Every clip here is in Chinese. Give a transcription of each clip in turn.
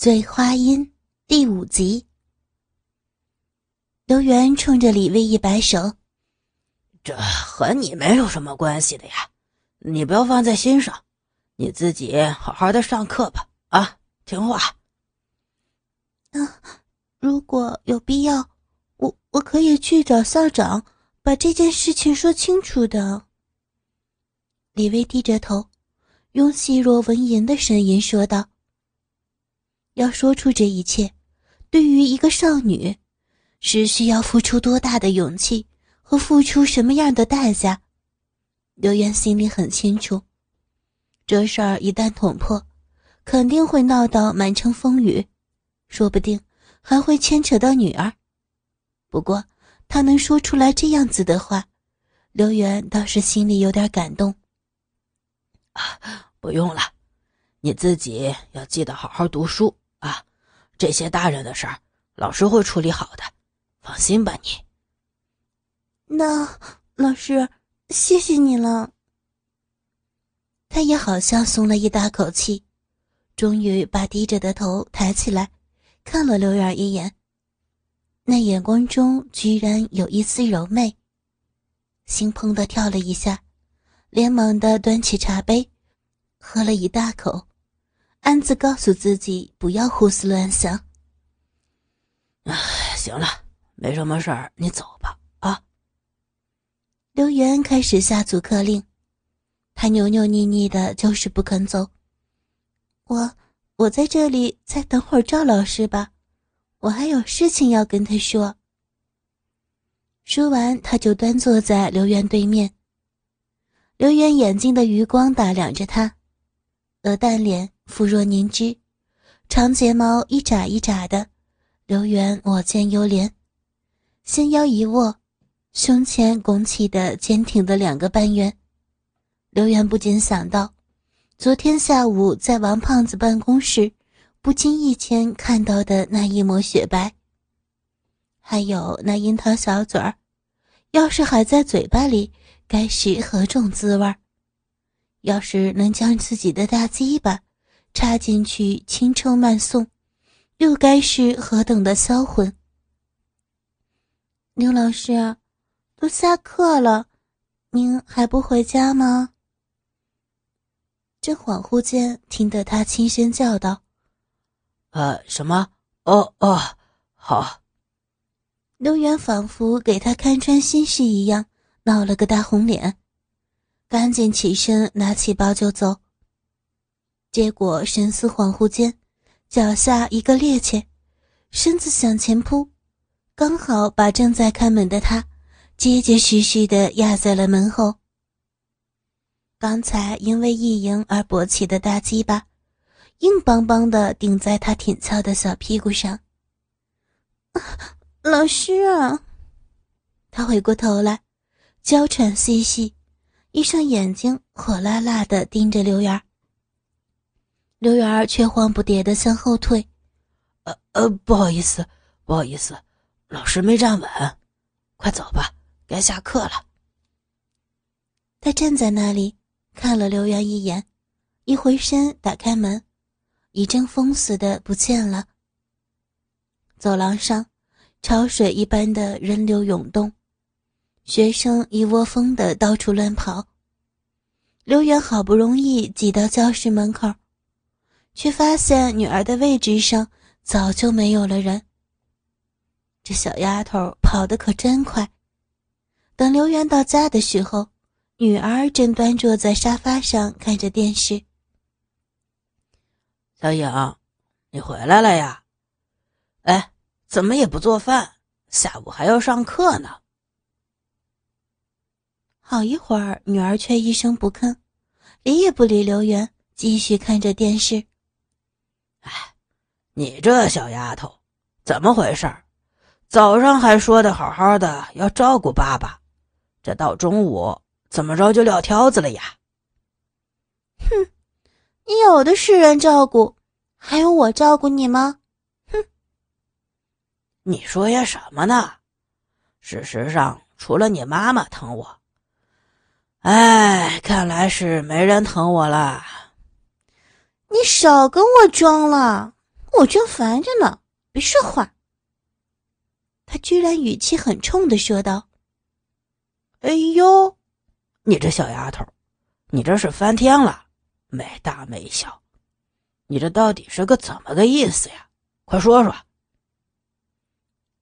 醉花阴》第五集。刘元冲着李薇一摆手：“这和你没有什么关系的呀，你不要放在心上，你自己好好的上课吧。啊，听话。”啊，如果有必要，我我可以去找校长，把这件事情说清楚的。李薇低着头。用细若蚊蝇的声音说道：“要说出这一切，对于一个少女，是需要付出多大的勇气和付出什么样的代价？”刘源心里很清楚，这事儿一旦捅破，肯定会闹到满城风雨，说不定还会牵扯到女儿。不过，他能说出来这样子的话，刘源倒是心里有点感动。啊，不用了，你自己要记得好好读书！这些大人的事儿，老师会处理好的，放心吧，你。那老师，谢谢你了。他也好像松了一大口气，终于把低着的头抬起来，看了刘远一眼，那眼光中居然有一丝柔媚，心砰的跳了一下。连忙的端起茶杯，喝了一大口，暗自告诉自己不要胡思乱想。唉，行了，没什么事儿，你走吧。啊！刘元开始下阻客令，他扭扭捏捏的，就是不肯走。我我在这里再等会儿赵老师吧，我还有事情要跟他说。说完，他就端坐在刘元对面。刘元眼睛的余光打量着他，鹅蛋脸，肤若凝脂，长睫毛一眨一眨的。刘源我见犹怜，纤腰一握，胸前拱起的坚挺的两个半圆。刘源不禁想到，昨天下午在王胖子办公室不经意间看到的那一抹雪白，还有那樱桃小嘴儿，要是还在嘴巴里。该是何种滋味儿要是能将自己的大鸡巴插进去轻抽慢送，又该是何等的销魂！刘老师，都下课了，您还不回家吗？正恍惚间，听得他轻声叫道：“呃，什么？哦哦，好。”刘元仿佛给他看穿心事一样。闹了个大红脸，赶紧起身拿起包就走。结果神思恍惚间，脚下一个趔趄，身子向前扑，刚好把正在开门的他结结实实的压在了门后。刚才因为意淫而勃起的大鸡巴，硬邦邦的顶在他挺翘的小屁股上。老师啊！他回过头来。娇喘细细，一双眼睛火辣辣的盯着刘媛刘媛却慌不迭的向后退。呃呃，不好意思，不好意思，老师没站稳，快走吧，该下课了。他站在那里看了刘媛一眼，一回身打开门，一阵风似的不见了。走廊上，潮水一般的人流涌动。学生一窝蜂的到处乱跑，刘源好不容易挤到教室门口，却发现女儿的位置上早就没有了人。这小丫头跑得可真快。等刘源到家的时候，女儿正端坐在沙发上看着电视。小颖，你回来了呀？哎，怎么也不做饭？下午还要上课呢。好一会儿，女儿却一声不吭，理也不理刘元，继续看着电视。哎，你这小丫头，怎么回事？早上还说的好好的要照顾爸爸，这到中午怎么着就撂挑子了呀？哼，你有的是人照顾，还用我照顾你吗？哼，你说些什么呢？事实上，除了你妈妈疼我。哎，看来是没人疼我了。你少跟我装了，我正烦着呢，别说话。他居然语气很冲的说道：“哎呦，你这小丫头，你这是翻天了，没大没小，你这到底是个怎么个意思呀？快说说。”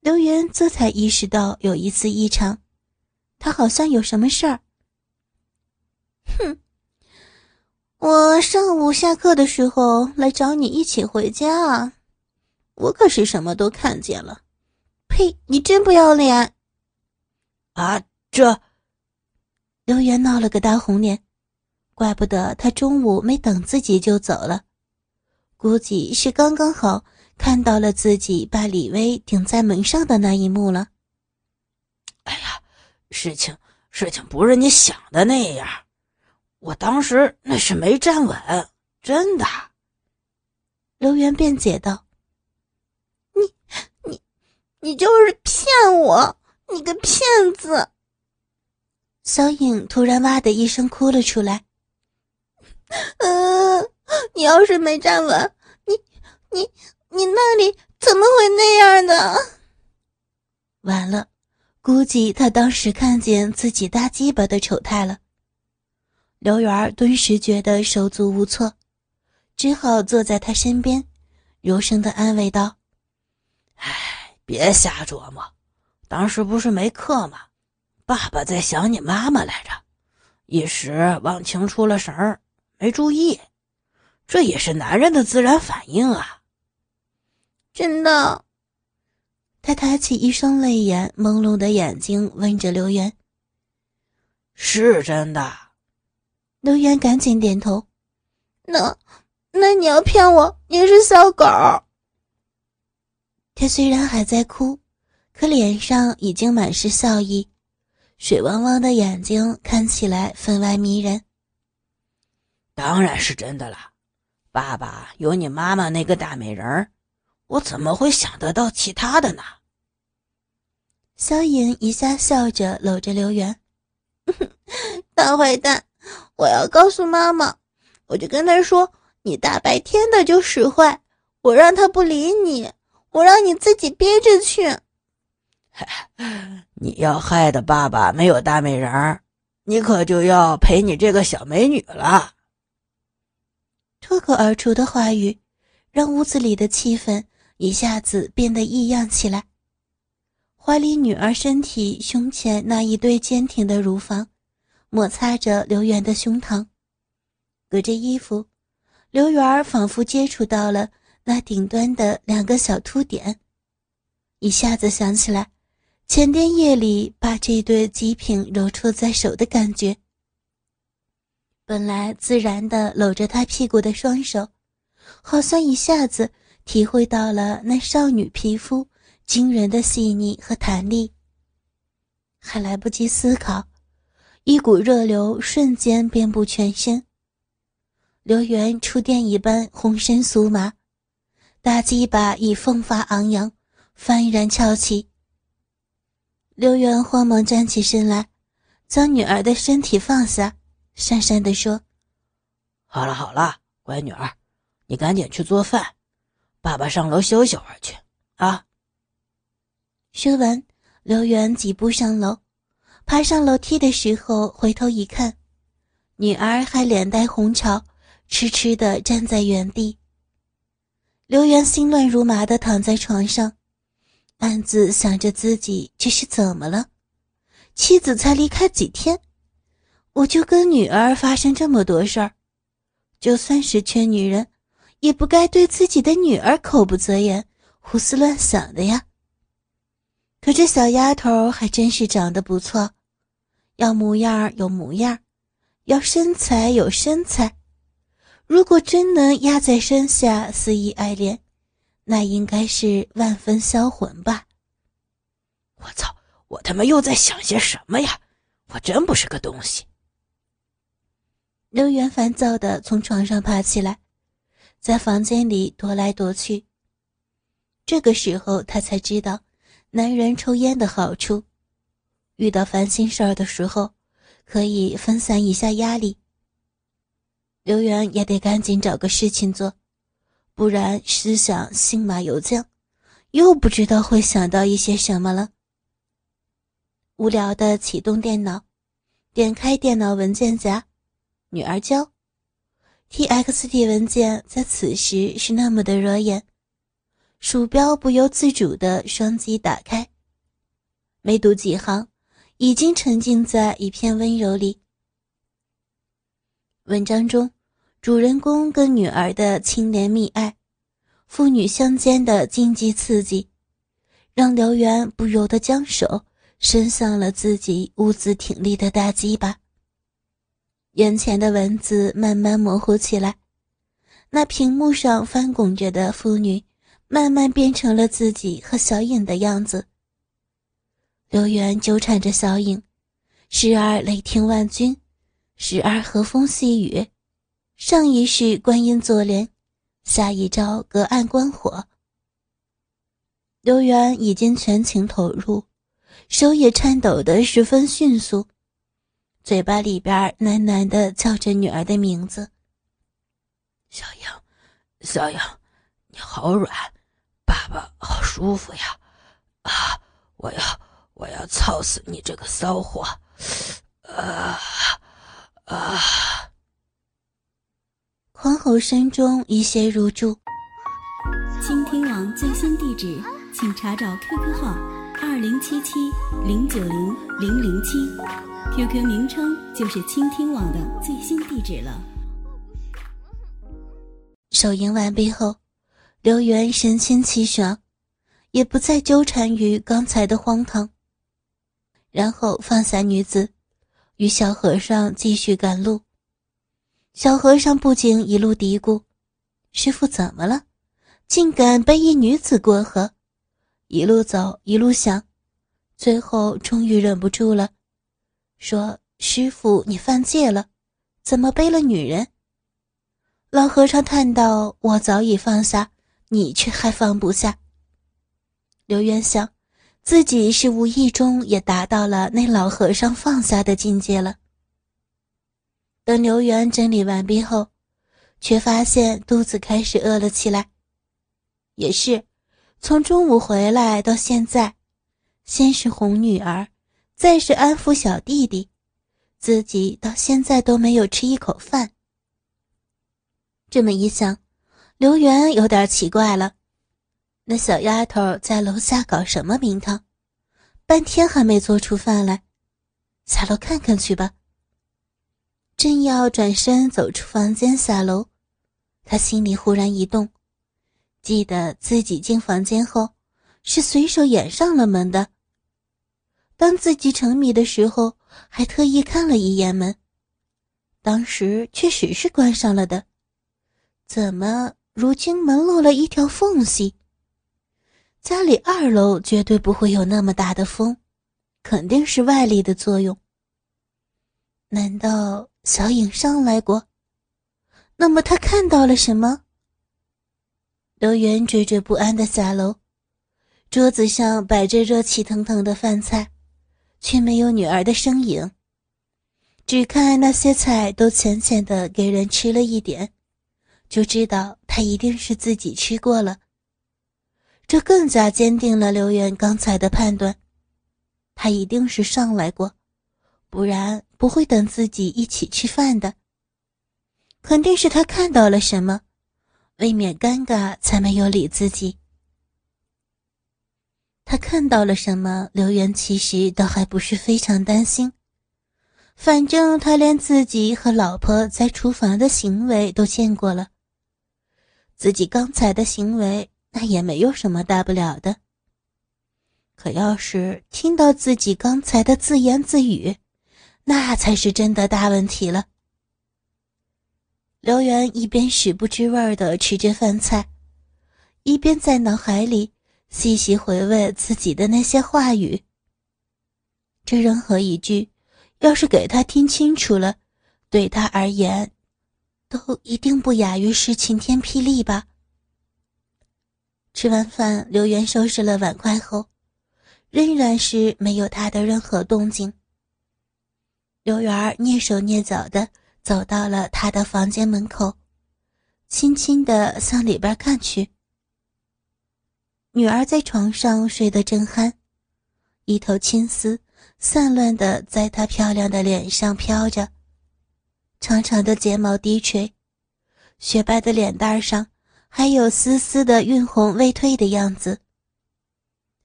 刘元这才意识到有一丝异常，他好像有什么事儿。哼，我上午下课的时候来找你一起回家，我可是什么都看见了。呸！你真不要脸！啊，这刘元闹了个大红脸，怪不得他中午没等自己就走了，估计是刚刚好。看到了自己把李薇顶在门上的那一幕了。哎呀，事情事情不是你想的那样，我当时那是没站稳，真的。刘元辩解道：“你你你就是骗我，你个骗子！”小影突然哇的一声哭了出来。嗯，你要是没站稳，你你。你那里怎么会那样的？完了，估计他当时看见自己大鸡巴的丑态了。刘媛顿时觉得手足无措，只好坐在他身边，柔声的安慰道：“哎，别瞎琢磨，当时不是没课吗？爸爸在想你妈妈来着，一时忘情出了神儿，没注意，这也是男人的自然反应啊。”真的，他抬起一双泪眼朦胧的眼睛，问着刘媛：“是真的？”刘元赶紧点头。那，那你要骗我？你是小狗。他虽然还在哭，可脸上已经满是笑意，水汪汪的眼睛看起来分外迷人。当然是真的了，爸爸有你妈妈那个大美人儿。我怎么会想得到其他的呢？萧颖一下笑着搂着刘元，大坏蛋！我要告诉妈妈，我就跟她说你大白天的就使坏，我让她不理你，我让你自己憋着去。你要害得爸爸没有大美人儿，你可就要陪你这个小美女了。脱口而出的话语，让屋子里的气氛。一下子变得异样起来，怀里女儿身体胸前那一对坚挺的乳房，摩擦着刘媛的胸膛，隔着衣服，刘媛仿佛接触到了那顶端的两个小凸点，一下子想起来前天夜里把这对极品揉搓在手的感觉。本来自然的搂着他屁股的双手，好像一下子。体会到了那少女皮肤惊人的细腻和弹力，还来不及思考，一股热流瞬间遍布全身。刘元触电一般浑身酥麻，大鸡巴已风发昂扬，幡然翘起。刘元慌忙站起身来，将女儿的身体放下，讪讪地说：“好了好了，乖女儿，你赶紧去做饭。”爸爸上楼休息会儿去啊！说完，刘元几步上楼，爬上楼梯的时候回头一看，女儿还脸带红潮，痴痴的站在原地。刘元心乱如麻的躺在床上，暗自想着自己这是怎么了？妻子才离开几天，我就跟女儿发生这么多事儿，就算是缺女人。也不该对自己的女儿口不择言、胡思乱想的呀。可这小丫头还真是长得不错，要模样有模样，要身材有身材。如果真能压在身下肆意爱恋，那应该是万分销魂吧。我操！我他妈又在想些什么呀？我真不是个东西。刘元烦躁的从床上爬起来。在房间里踱来踱去。这个时候，他才知道男人抽烟的好处。遇到烦心事儿的时候，可以分散一下压力。刘元也得赶紧找个事情做，不然思想信马由缰，又不知道会想到一些什么了。无聊的启动电脑，点开电脑文件夹，女儿娇，txt 文件在此时是那么的惹眼，鼠标不由自主的双击打开，没读几行，已经沉浸在一片温柔里。文章中。主人公跟女儿的清廉蜜爱，父女相间的禁忌刺激，让刘源不由得将手伸向了自己兀自挺立的大鸡巴。眼前的文字慢慢模糊起来，那屏幕上翻滚着的妇女，慢慢变成了自己和小影的样子。刘源纠缠着小影，时而雷霆万钧，时而和风细雨。上一世观音坐莲，下一招隔岸观火。刘源已经全情投入，手也颤抖得十分迅速，嘴巴里边喃喃地叫着女儿的名字：“小影，小影，你好软，爸爸好舒服呀！啊，我要我要操死你这个骚货！啊啊！”狂吼声中，一些如住。倾听网最新地址，请查找 QQ 号二零七七零九零零零七，QQ 名称就是倾听网的最新地址了。手淫完毕后，刘源神清气爽，也不再纠缠于刚才的荒唐。然后放下女子，与小和尚继续赶路。小和尚不禁一路嘀咕：“师傅怎么了？竟敢背一女子过河？”一路走，一路想，最后终于忍不住了，说：“师傅，你犯戒了，怎么背了女人？”老和尚叹道：“我早已放下，你却还放不下。”刘元想，自己是无意中也达到了那老和尚放下的境界了。等刘元整理完毕后，却发现肚子开始饿了起来。也是，从中午回来到现在，先是哄女儿，再是安抚小弟弟，自己到现在都没有吃一口饭。这么一想，刘元有点奇怪了：那小丫头在楼下搞什么名堂？半天还没做出饭来，下楼看看去吧。正要转身走出房间下楼，他心里忽然一动，记得自己进房间后是随手掩上了门的。当自己沉迷的时候，还特意看了一眼门，当时确实是关上了的。怎么如今门漏了一条缝隙？家里二楼绝对不会有那么大的风，肯定是外力的作用。难道？小影上来过，那么他看到了什么？刘元惴惴不安的下楼，桌子上摆着热气腾腾的饭菜，却没有女儿的身影。只看那些菜都浅浅的给人吃了一点，就知道他一定是自己吃过了。这更加坚定了刘元刚才的判断，他一定是上来过。不然不会等自己一起吃饭的。肯定是他看到了什么，未免尴尬，才没有理自己。他看到了什么？刘元其实倒还不是非常担心，反正他连自己和老婆在厨房的行为都见过了，自己刚才的行为那也没有什么大不了的。可要是听到自己刚才的自言自语，那才是真的大问题了。刘元一边食不知味的吃着饭菜，一边在脑海里细细回味自己的那些话语。这任何一句，要是给他听清楚了，对他而言，都一定不亚于是晴天霹雳吧。吃完饭，刘元收拾了碗筷后，仍然是没有他的任何动静。刘媛蹑手蹑脚的走到了他的房间门口，轻轻的向里边看去。女儿在床上睡得正酣，一头青丝散乱的在她漂亮的脸上飘着，长长的睫毛低垂，雪白的脸蛋上还有丝丝的晕红未退的样子。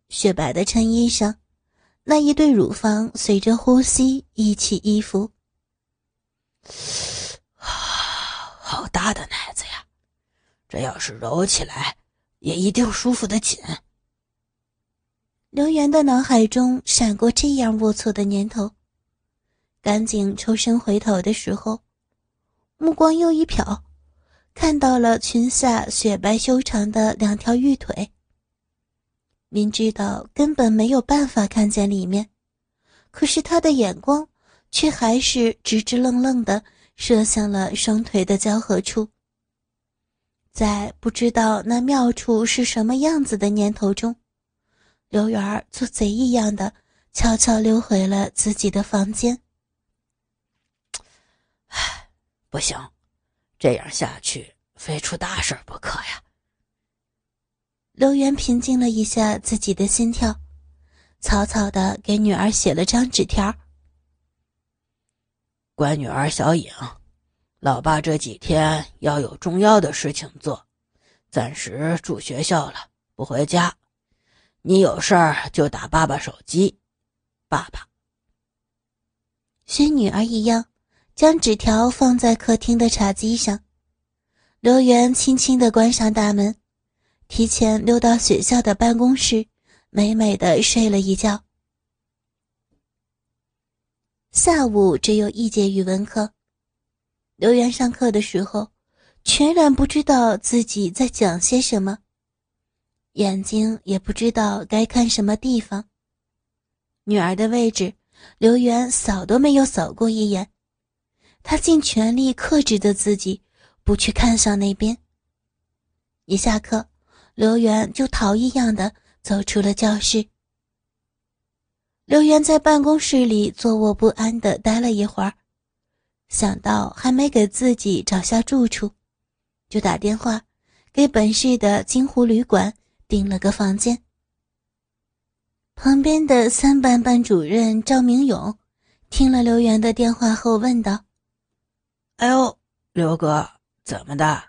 雪白的衬衣上，那一对乳房随着呼吸一起一伏。啊，好大的奶子呀！这要是揉起来，也一定舒服的紧。刘源的脑海中闪过这样龌龊的念头，赶紧抽身回头的时候，目光又一瞟，看到了裙下雪白修长的两条玉腿。明知道根本没有办法看见里面，可是他的眼光却还是直直愣愣的射向了双腿的交合处。在不知道那妙处是什么样子的念头中。刘媛儿做贼一样的悄悄溜回了自己的房间。唉，不行，这样下去非出大事不可呀。刘元平静了一下自己的心跳，草草的给女儿写了张纸条：“乖女儿小颖，老爸这几天要有重要的事情做，暂时住学校了，不回家。”你有事儿就打爸爸手机，爸爸。学女儿一样，将纸条放在客厅的茶几上。刘源轻轻的关上大门，提前溜到学校的办公室，美美的睡了一觉。下午只有一节语文课，刘源上课的时候，全然不知道自己在讲些什么。眼睛也不知道该看什么地方。女儿的位置，刘源扫都没有扫过一眼。他尽全力克制着自己，不去看上那边。一下课，刘源就逃一样的走出了教室。刘源在办公室里坐卧不安的待了一会儿，想到还没给自己找下住处，就打电话给本市的金湖旅馆。订了个房间。旁边的三班班主任赵明勇听了刘源的电话后问道：“哎呦，刘哥，怎么的？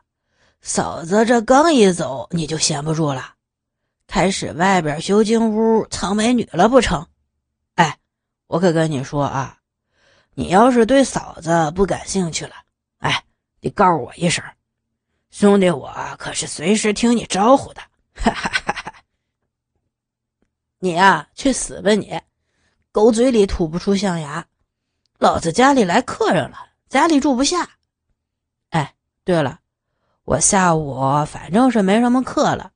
嫂子这刚一走，你就闲不住了，开始外边修金屋藏美女了不成？哎，我可跟你说啊，你要是对嫂子不感兴趣了，哎，你告诉我一声，兄弟，我可是随时听你招呼的。”哈哈哈哈你呀，去死吧你！狗嘴里吐不出象牙。老子家里来客人了，家里住不下。哎，对了，我下午反正是没什么课了，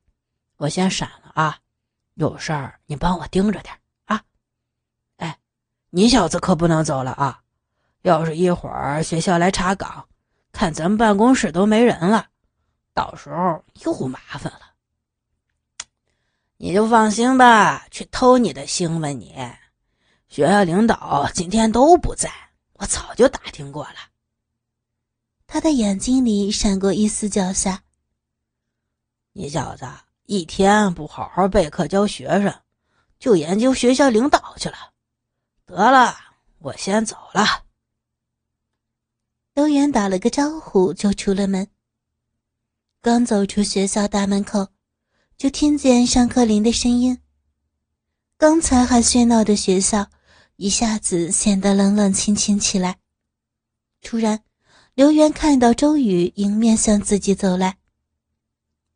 我先闪了啊。有事儿你帮我盯着点啊。哎，你小子可不能走了啊！要是一会儿学校来查岗，看咱们办公室都没人了，到时候又麻烦了。你就放心吧，去偷你的腥吧你！学校领导今天都不在，我早就打听过了。他的眼睛里闪过一丝狡黠。你小子一天不好好备课教学生，就研究学校领导去了。得了，我先走了。刘源打了个招呼就出了门。刚走出学校大门口。就听见上课铃的声音。刚才还喧闹的学校，一下子显得冷冷清清起来。突然，刘源看到周宇迎面向自己走来。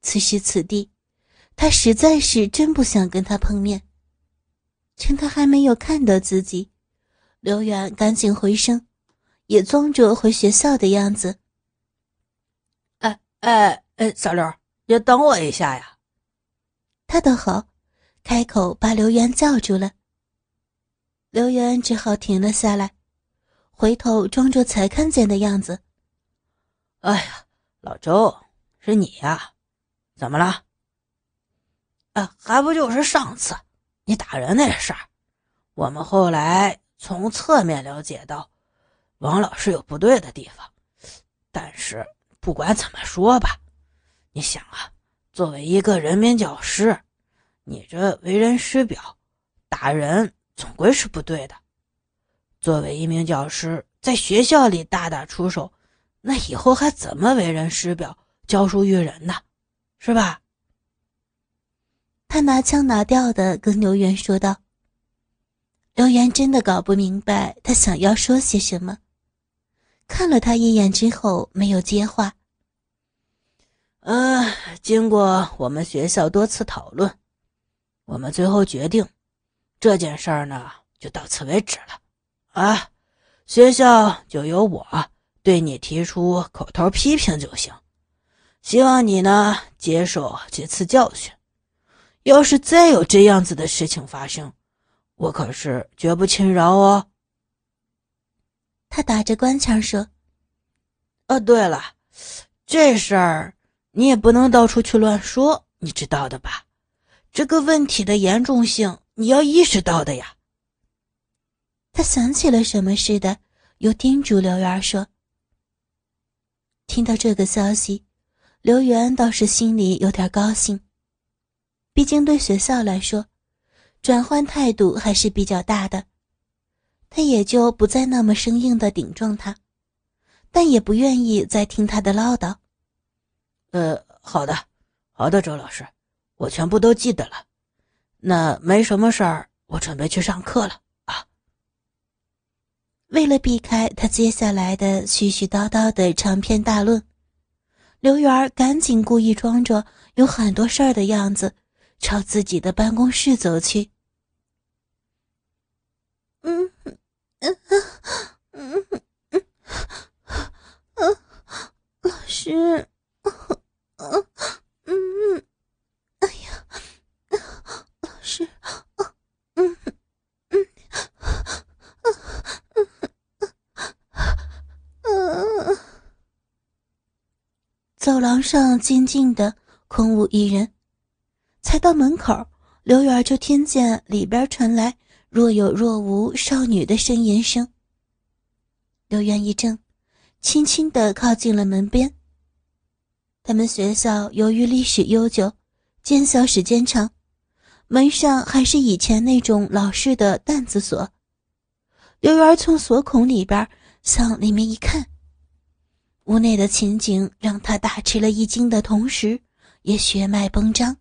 此时此地，他实在是真不想跟他碰面。趁他还没有看到自己，刘源赶紧回身，也装着回学校的样子。哎哎哎，小刘，你等我一下呀。他倒好，开口把刘源叫住了。刘源只好停了下来，回头装作才看见的样子。哎呀，老周，是你呀？怎么了？啊，还不就是上次你打人那事儿。我们后来从侧面了解到，王老师有不对的地方，但是不管怎么说吧，你想啊，作为一个人民教师，你这为人师表，打人总归是不对的。作为一名教师，在学校里大打出手，那以后还怎么为人师表、教书育人呢？是吧？他拿腔拿调的跟刘源说道。刘源真的搞不明白他想要说些什么，看了他一眼之后没有接话。嗯，经过我们学校多次讨论，我们最后决定，这件事儿呢就到此为止了。啊，学校就由我对你提出口头批评就行，希望你呢接受这次教训。要是再有这样子的事情发生，我可是绝不轻饶哦。他打着官腔说：“哦，对了，这事儿你也不能到处去乱说，你知道的吧？这个问题的严重性你要意识到的呀。”他想起了什么似的，又叮嘱刘媛说：“听到这个消息，刘媛倒是心里有点高兴，毕竟对学校来说。”转换态度还是比较大的，他也就不再那么生硬的顶撞他，但也不愿意再听他的唠叨。呃，好的，好的，周老师，我全部都记得了。那没什么事儿，我准备去上课了。为了避开他接下来的絮絮叨叨的长篇大论，刘媛赶紧故意装着有很多事儿的样子，朝自己的办公室走去。嗯嗯嗯嗯嗯嗯，老师，嗯嗯，哎呀，老师，嗯嗯嗯嗯嗯，走廊上静静的，空无一人。才到门口，刘媛就听见里边传来。若有若无少女的呻吟声。刘元一怔，轻轻地靠近了门边。他们学校由于历史悠久，建校时间长，门上还是以前那种老式的担子锁。刘元从锁孔里边向里面一看，屋内的情景让他大吃了一惊的同时，也血脉崩张。